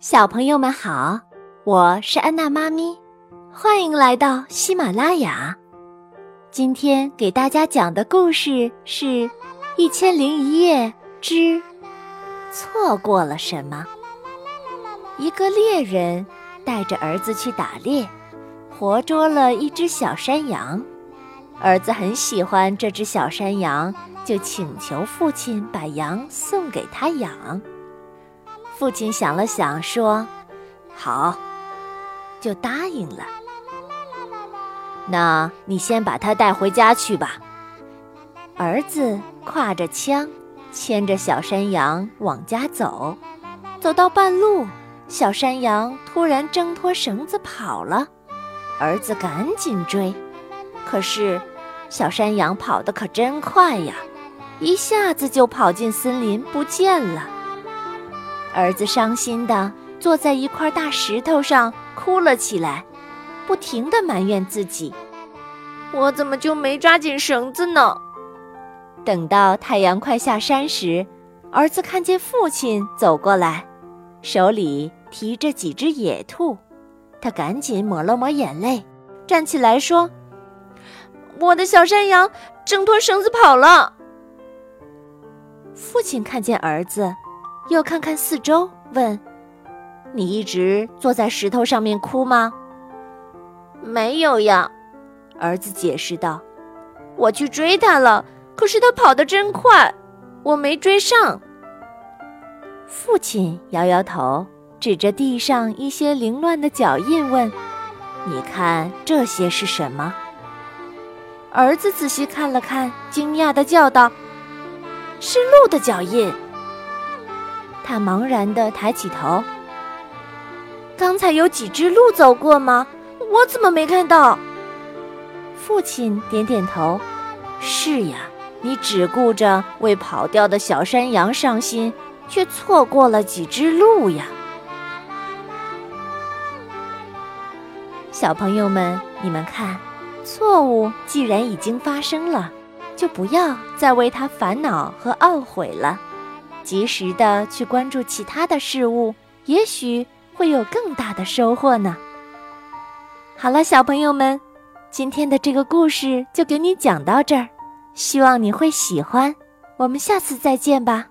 小朋友们好，我是安娜妈咪，欢迎来到喜马拉雅。今天给大家讲的故事是《一千零一夜之错过了什么》。一个猎人带着儿子去打猎，活捉了一只小山羊。儿子很喜欢这只小山羊，就请求父亲把羊送给他养。父亲想了想，说：“好，就答应了。那你先把它带回家去吧。”儿子挎着枪，牵着小山羊往家走。走到半路，小山羊突然挣脱绳子跑了。儿子赶紧追，可是小山羊跑得可真快呀，一下子就跑进森林不见了。儿子伤心的坐在一块大石头上哭了起来，不停的埋怨自己：“我怎么就没抓紧绳子呢？”等到太阳快下山时，儿子看见父亲走过来，手里提着几只野兔，他赶紧抹了抹眼泪，站起来说：“我的小山羊挣脱绳子跑了。”父亲看见儿子。又看看四周，问：“你一直坐在石头上面哭吗？”“没有呀。”儿子解释道，“我去追他了，可是他跑得真快，我没追上。”父亲摇摇头，指着地上一些凌乱的脚印问：“你看这些是什么？”儿子仔细看了看，惊讶地叫道：“是鹿的脚印！”他茫然地抬起头。刚才有几只鹿走过吗？我怎么没看到？父亲点点头：“是呀，你只顾着为跑掉的小山羊伤心，却错过了几只鹿呀。”小朋友们，你们看，错误既然已经发生了，就不要再为它烦恼和懊悔了。及时的去关注其他的事物，也许会有更大的收获呢。好了，小朋友们，今天的这个故事就给你讲到这儿，希望你会喜欢。我们下次再见吧。